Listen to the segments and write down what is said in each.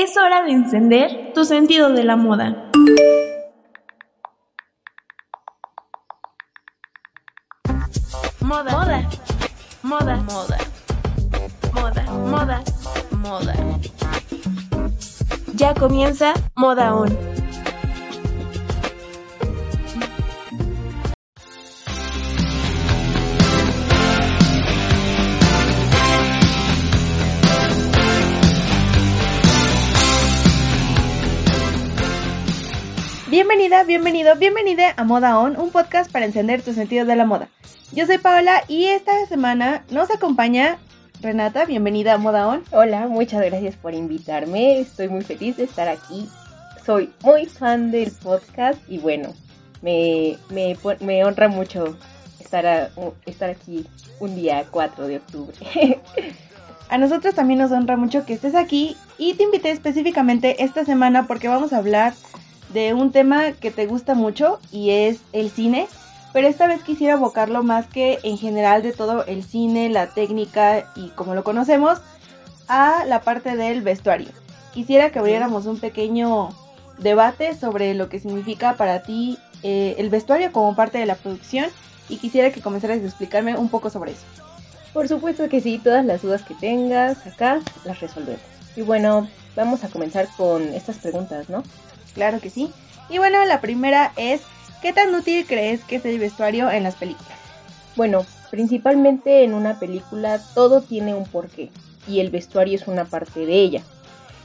Es hora de encender tu sentido de la moda. Moda. Moda. Moda. Moda. Moda. Moda. Moda. Ya comienza Moda On. Bienvenida, bienvenido, bienvenida a Moda On, un podcast para encender tus sentidos de la moda. Yo soy Paola y esta semana nos acompaña Renata, bienvenida a Moda On. Hola, muchas gracias por invitarme. Estoy muy feliz de estar aquí. Soy muy fan del podcast y bueno, me, me, me honra mucho estar, a, estar aquí un día 4 de octubre. a nosotros también nos honra mucho que estés aquí y te invité específicamente esta semana porque vamos a hablar de un tema que te gusta mucho y es el cine, pero esta vez quisiera abocarlo más que en general de todo el cine, la técnica y como lo conocemos, a la parte del vestuario. Quisiera que abriéramos un pequeño debate sobre lo que significa para ti eh, el vestuario como parte de la producción y quisiera que comenzaras a explicarme un poco sobre eso. Por supuesto que sí, todas las dudas que tengas acá las resolvemos. Y bueno, vamos a comenzar con estas preguntas, ¿no? Claro que sí. Y bueno, la primera es, ¿qué tan útil crees que es el vestuario en las películas? Bueno, principalmente en una película todo tiene un porqué y el vestuario es una parte de ella.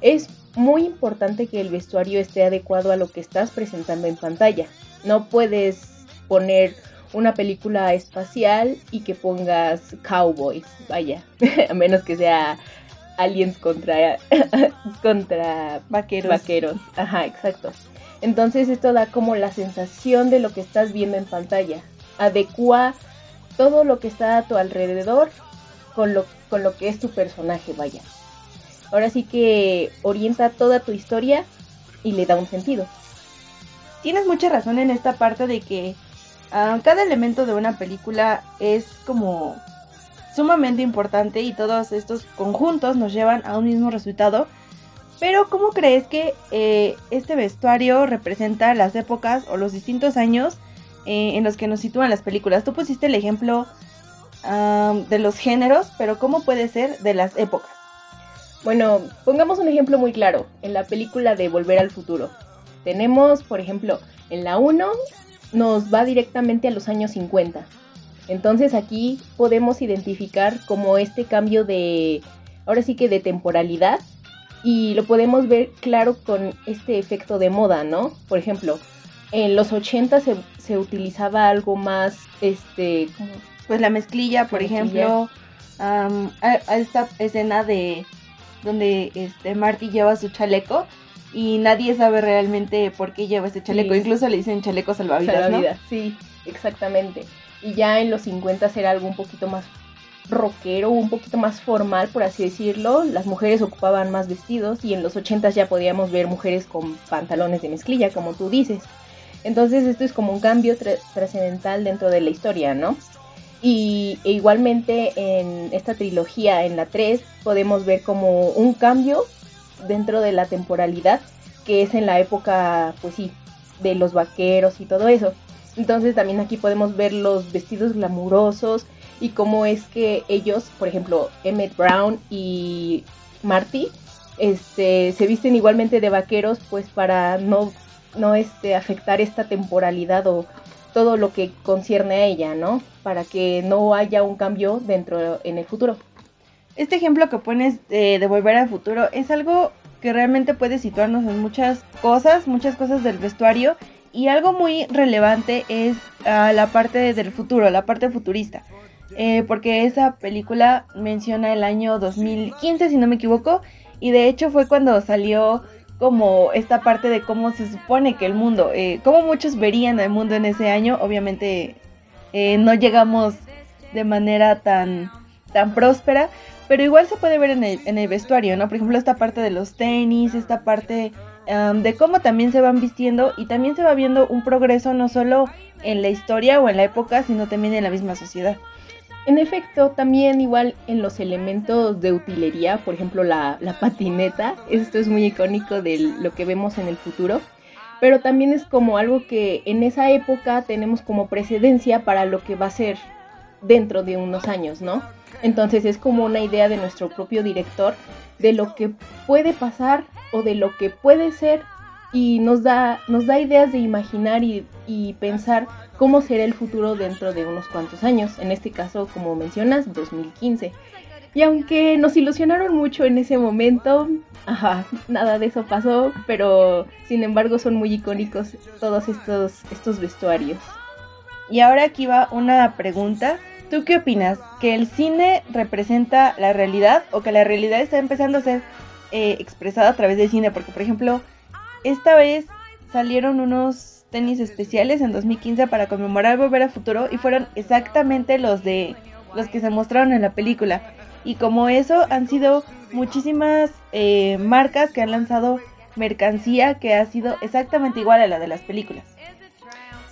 Es muy importante que el vestuario esté adecuado a lo que estás presentando en pantalla. No puedes poner una película espacial y que pongas cowboys, vaya, a menos que sea aliens contra, contra vaqueros. vaqueros. Ajá, exacto. Entonces esto da como la sensación de lo que estás viendo en pantalla. Adecua todo lo que está a tu alrededor con lo, con lo que es tu personaje, vaya. Ahora sí que orienta toda tu historia y le da un sentido. Tienes mucha razón en esta parte de que ah, cada elemento de una película es como sumamente importante y todos estos conjuntos nos llevan a un mismo resultado. Pero ¿cómo crees que eh, este vestuario representa las épocas o los distintos años eh, en los que nos sitúan las películas? Tú pusiste el ejemplo de los géneros, pero ¿cómo puede ser de las épocas? Bueno, pongamos un ejemplo muy claro. En la película de Volver al Futuro. Tenemos, por ejemplo, en la 1 nos va directamente a los años 50. Entonces aquí podemos identificar como este cambio de, ahora sí que de temporalidad y lo podemos ver claro con este efecto de moda, ¿no? Por ejemplo, en los 80 se, utilizaba algo más, este, pues la mezclilla, por ejemplo, a, esta escena de donde este Marty lleva su chaleco y nadie sabe realmente por qué lleva ese chaleco, incluso le dicen chaleco salvavidas, salvavidas Sí, exactamente y ya en los 50 era algo un poquito más rockero, un poquito más formal, por así decirlo. Las mujeres ocupaban más vestidos y en los 80 ya podíamos ver mujeres con pantalones de mezclilla, como tú dices. Entonces esto es como un cambio trascendental dentro de la historia, ¿no? Y e igualmente en esta trilogía, en la 3, podemos ver como un cambio dentro de la temporalidad, que es en la época, pues sí, de los vaqueros y todo eso. Entonces también aquí podemos ver los vestidos glamurosos y cómo es que ellos, por ejemplo, Emmett Brown y Marty, este, se visten igualmente de vaqueros, pues para no, no este, afectar esta temporalidad o todo lo que concierne a ella, ¿no? Para que no haya un cambio dentro en el futuro. Este ejemplo que pones de, de volver al futuro es algo que realmente puede situarnos en muchas cosas, muchas cosas del vestuario y algo muy relevante es ah, la parte del futuro, la parte futurista. Eh, porque esa película menciona el año 2015, si no me equivoco, y de hecho fue cuando salió como esta parte de cómo se supone que el mundo, eh, cómo muchos verían el mundo en ese año, obviamente eh, no llegamos de manera tan, tan próspera, pero igual se puede ver en el, en el vestuario, ¿no? Por ejemplo, esta parte de los tenis, esta parte de cómo también se van vistiendo y también se va viendo un progreso no solo en la historia o en la época, sino también en la misma sociedad. en efecto, también igual en los elementos de utilería, por ejemplo la, la patineta, esto es muy icónico de lo que vemos en el futuro, pero también es como algo que en esa época tenemos como precedencia para lo que va a ser dentro de unos años, ¿no? Entonces es como una idea de nuestro propio director de lo que puede pasar o de lo que puede ser y nos da, nos da ideas de imaginar y, pensar cómo será el futuro dentro de unos cuantos años, en este caso, como mencionas, 2015. Y aunque nos ilusionaron mucho en ese momento, nada de eso pasó, pero sin embargo son muy icónicos todos estos, estos vestuarios. Y ahora aquí va una pregunta. ¿Tú qué opinas? ¿Que el cine representa la realidad o que la realidad está empezando a ser eh, expresada a través del cine? Porque, por ejemplo, esta vez salieron unos tenis especiales en 2015 para conmemorar Volver a Futuro y fueron exactamente los de los que se mostraron en la película. Y como eso han sido muchísimas eh, marcas que han lanzado mercancía que ha sido exactamente igual a la de las películas.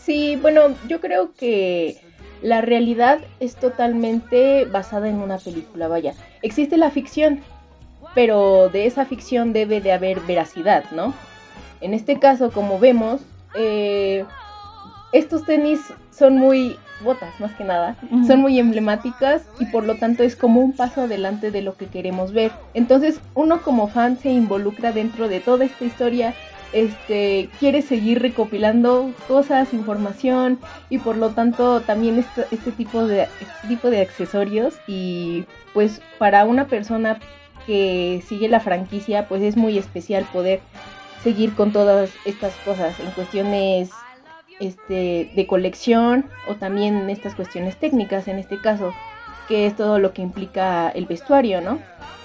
Sí, bueno, yo creo que la realidad es totalmente basada en una película, vaya. Existe la ficción, pero de esa ficción debe de haber veracidad, ¿no? En este caso, como vemos, eh, estos tenis son muy botas más que nada, son muy emblemáticas y por lo tanto es como un paso adelante de lo que queremos ver. Entonces uno como fan se involucra dentro de toda esta historia, este, quiere seguir recopilando cosas, información y por lo tanto también este, este, tipo de, este tipo de accesorios y pues para una persona que sigue la franquicia pues es muy especial poder seguir con todas estas cosas en cuestiones este, de colección o también estas cuestiones técnicas en este caso, que es todo lo que implica el vestuario, ¿no?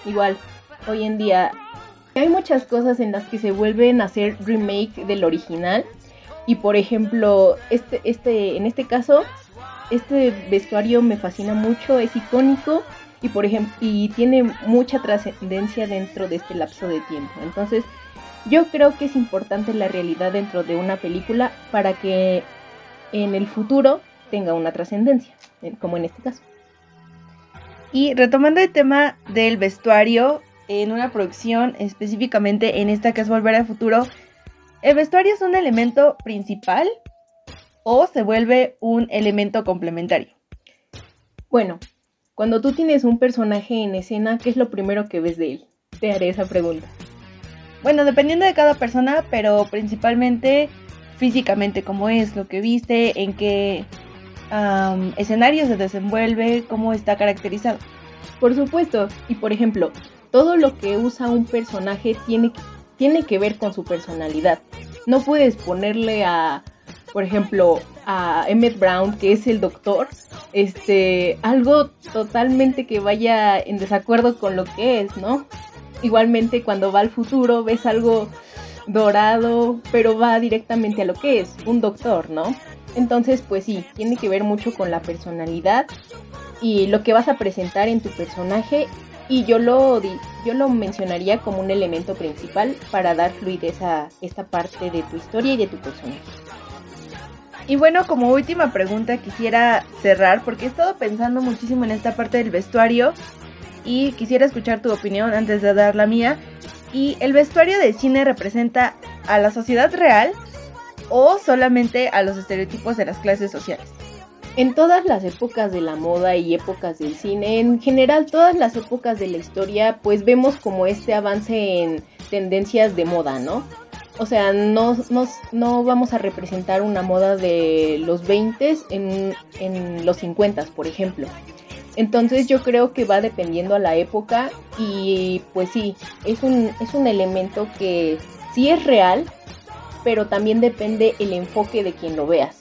Igual, hoy en día hay muchas cosas en las que se vuelven a hacer remake del original y por ejemplo, este, este, en este caso, este vestuario me fascina mucho, es icónico y por ejemplo, y tiene mucha trascendencia dentro de este lapso de tiempo. Entonces, yo creo que es importante la realidad dentro de una película para que en el futuro tenga una trascendencia, como en este caso. Y retomando el tema del vestuario en una producción, específicamente en esta que es Volver al Futuro, ¿el vestuario es un elemento principal o se vuelve un elemento complementario? Bueno, cuando tú tienes un personaje en escena, ¿qué es lo primero que ves de él? Te haré esa pregunta. Bueno, dependiendo de cada persona, pero principalmente físicamente, cómo es, lo que viste, en qué escenario se desenvuelve, cómo está caracterizado. Por supuesto, y por ejemplo, todo lo que usa un personaje tiene, tiene que ver con su personalidad. No puedes ponerle a, por ejemplo, a Emmett Brown, que es el doctor, este, algo totalmente que vaya en desacuerdo con lo que es, ¿no? igualmente cuando va al futuro ves algo dorado, pero va directamente a lo que es, un doctor, ¿no? Entonces, pues sí, tiene que ver mucho con la personalidad y lo que vas a presentar en tu personaje y yo lo, yo lo mencionaría como un elemento principal para dar fluidez a esta parte de tu historia y de tu personaje. Y bueno, como última pregunta quisiera cerrar porque he estado pensando muchísimo en esta parte del vestuario y quisiera escuchar tu opinión antes de dar la mía. ¿Y el vestuario de cine representa a la sociedad real o solamente a los estereotipos de las clases sociales? En todas las épocas de la moda y épocas del cine, en general todas las épocas de la historia, pues vemos como este avance en tendencias de moda, ¿no? O sea, no, no, vamos a representar una moda de los 20 en, en los 50, por ejemplo. Entonces yo creo que va dependiendo a la época y pues sí, es un, es un elemento que sí es real, pero también depende el enfoque de quien lo veas.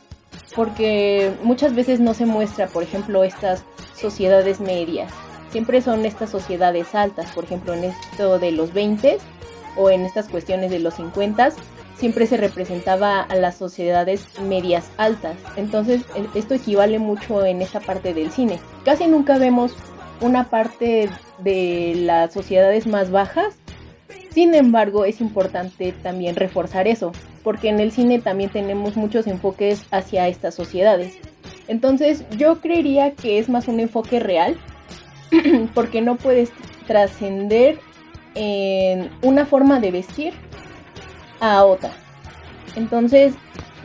Porque muchas veces no se muestra, por ejemplo, estas sociedades medias. Siempre son estas sociedades altas, por ejemplo, en esto de los 20 o en estas cuestiones de los 50 siempre se representaba a las sociedades medias altas. Entonces e, esto equivale mucho en esta parte del cine. Casi nunca vemos una parte de las sociedades más bajas. Sin embargo, es importante también reforzar eso, porque en el cine también tenemos muchos enfoques hacia estas sociedades. Entonces yo creería que es más un enfoque real porque no puedes trascender en una forma de vestir a otra. Entonces,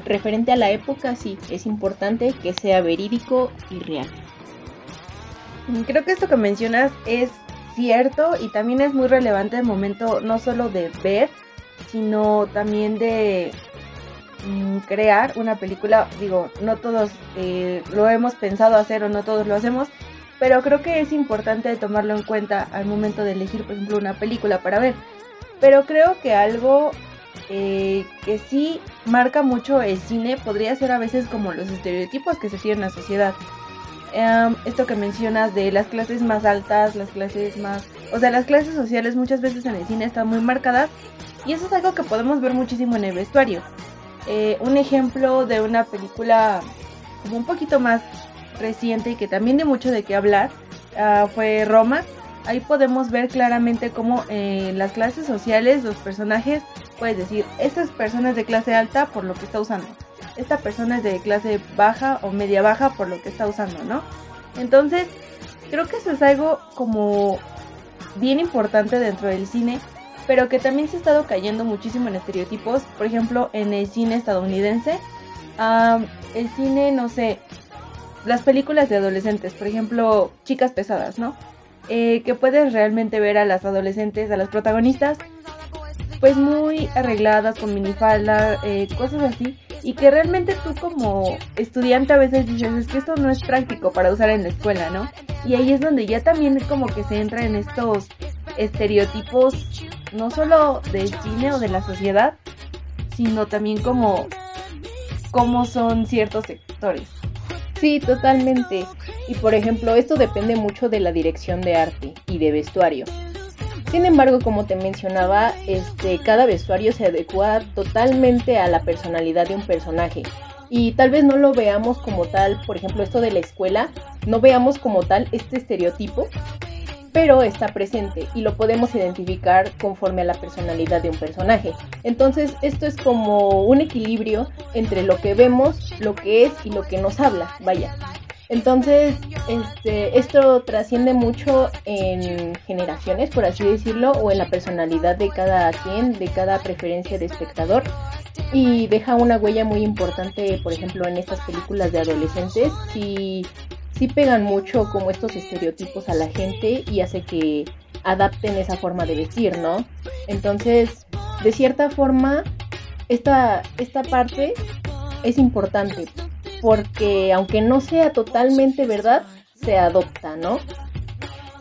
referente a la época, sí, es importante que sea verídico y real. Creo que esto que mencionas es cierto y también es muy relevante el momento no solo de ver, sino también de mm, crear una película. Digo, no todos eh, lo hemos pensado hacer o no todos lo hacemos, pero creo que es importante tomarlo en cuenta al momento de elegir, por ejemplo, una película para ver. Pero creo que algo eh, que sí marca mucho el cine podría ser a veces como los estereotipos que se tienen en la sociedad. Em, esto que mencionas de las clases más altas, las clases más... O sea, las clases sociales muchas veces en el cine están muy marcadas y eso es algo que podemos ver muchísimo en el vestuario. Eh, un ejemplo de una película como un poquito más reciente y que también de mucho de qué hablar ah, fue Roma. Ahí podemos ver claramente cómo en las clases sociales los personajes, puedes decir, estas personas de clase alta por lo que está usando esta persona es de clase baja o media baja por lo que está usando, ¿no? Entonces, creo que eso es algo como bien importante dentro del cine, pero que también se ha estado cayendo muchísimo en estereotipos. Por ejemplo, en el cine estadounidense, el cine, no sé, las películas de adolescentes, por ejemplo, chicas pesadas, ¿no? Eh, que puedes realmente ver a las adolescentes, a las protagonistas, pues muy arregladas, con minifalda, eh, cosas así, y que realmente tú como estudiante a veces dices, es que esto no es práctico para usar en la escuela, ¿no? Y ahí es donde ya también como que se entra en estos estereotipos, no solo del cine o de la sociedad, sino también como cómo son ciertos sectores. Sí, totalmente. Y por ejemplo, esto depende mucho de la dirección de arte y de vestuario. Sin embargo, como te mencionaba, este, cada vestuario se adecua totalmente a la personalidad de un personaje. Y tal vez no lo veamos como tal, por ejemplo, esto de la escuela, no veamos como tal este estereotipo, pero está presente y lo podemos identificar conforme a la personalidad de un personaje. Entonces, esto es como un equilibrio entre lo que vemos, lo que es y lo que nos habla, vaya. Entonces, este, esto trasciende mucho en generaciones, por así decirlo, o en la personalidad de cada quien, de cada preferencia de espectador. Y deja una huella muy importante, por ejemplo, en estas películas de adolescentes. Sí, sí pegan mucho como estos estereotipos a la gente y hace que adapten esa forma de vestir, ¿no? Entonces, de cierta forma, esta, esta parte es importante porque aunque no sea totalmente verdad, se adopta, ¿no?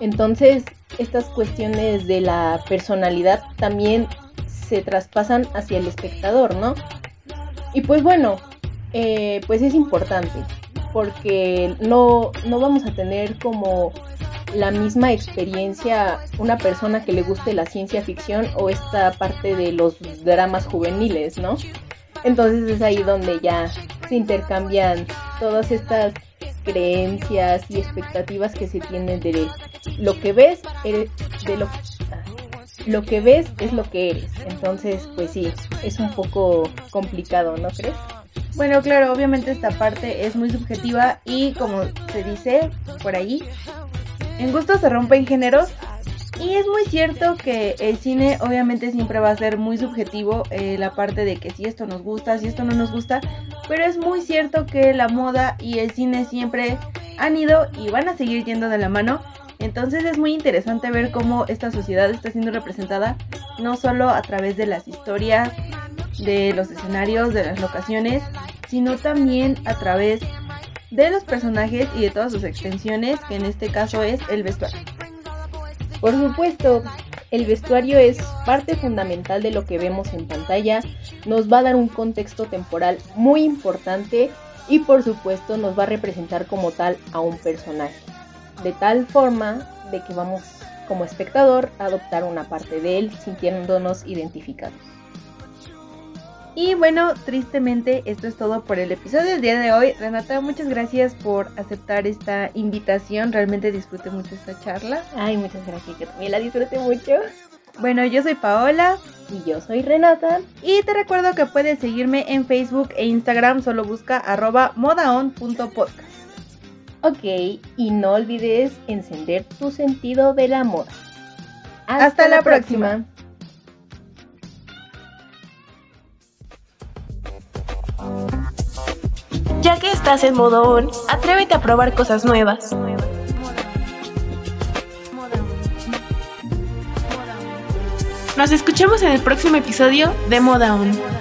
Entonces, estas cuestiones de la personalidad también se traspasan hacia el espectador, ¿no? Y pues bueno, eh, pues es importante, porque no, no vamos a tener como la misma experiencia una persona que le guste la ciencia ficción o esta parte de los dramas juveniles, ¿no? Entonces es ahí donde ya se intercambian todas estas creencias y expectativas que se tienen de lo que ves, de lo, lo que ves es lo que eres. Entonces, pues sí, es un poco complicado, ¿no crees? Bueno, claro, obviamente esta parte es muy subjetiva y como se dice por ahí, en gusto se rompen géneros y es muy cierto que el cine obviamente siempre va a ser muy subjetivo, eh, la parte de que si esto nos gusta, si esto no nos gusta, pero es muy cierto que la moda y el cine siempre han ido y van a seguir yendo de la mano. Entonces es muy interesante ver cómo esta sociedad está siendo representada no solo a través de las historias, de los escenarios, de las locaciones, sino también a través de los personajes y de todas sus extensiones, que en este caso es el vestuario. Por supuesto, el vestuario es parte fundamental de lo que vemos en pantalla, nos va a dar un contexto temporal muy importante y por supuesto nos va a representar como tal a un personaje, de tal forma de que vamos como espectador a adoptar una parte de él sintiéndonos identificados. Y bueno, tristemente esto es todo por el episodio del día de hoy. Renata, muchas gracias por aceptar esta invitación. Realmente disfruté mucho esta charla. Ay, muchas gracias. Yo también la disfruté mucho. Bueno, yo soy Paola. Y yo soy Renata. Y te recuerdo que puedes seguirme en Facebook e Instagram, solo busca arroba modaon.podcast. Ok, y no olvides encender tu sentido de la moda. Hasta, la, próxima. Ya que estás en modo on, atrévete a probar cosas nuevas. Nos escuchamos en el próximo episodio de Moda On.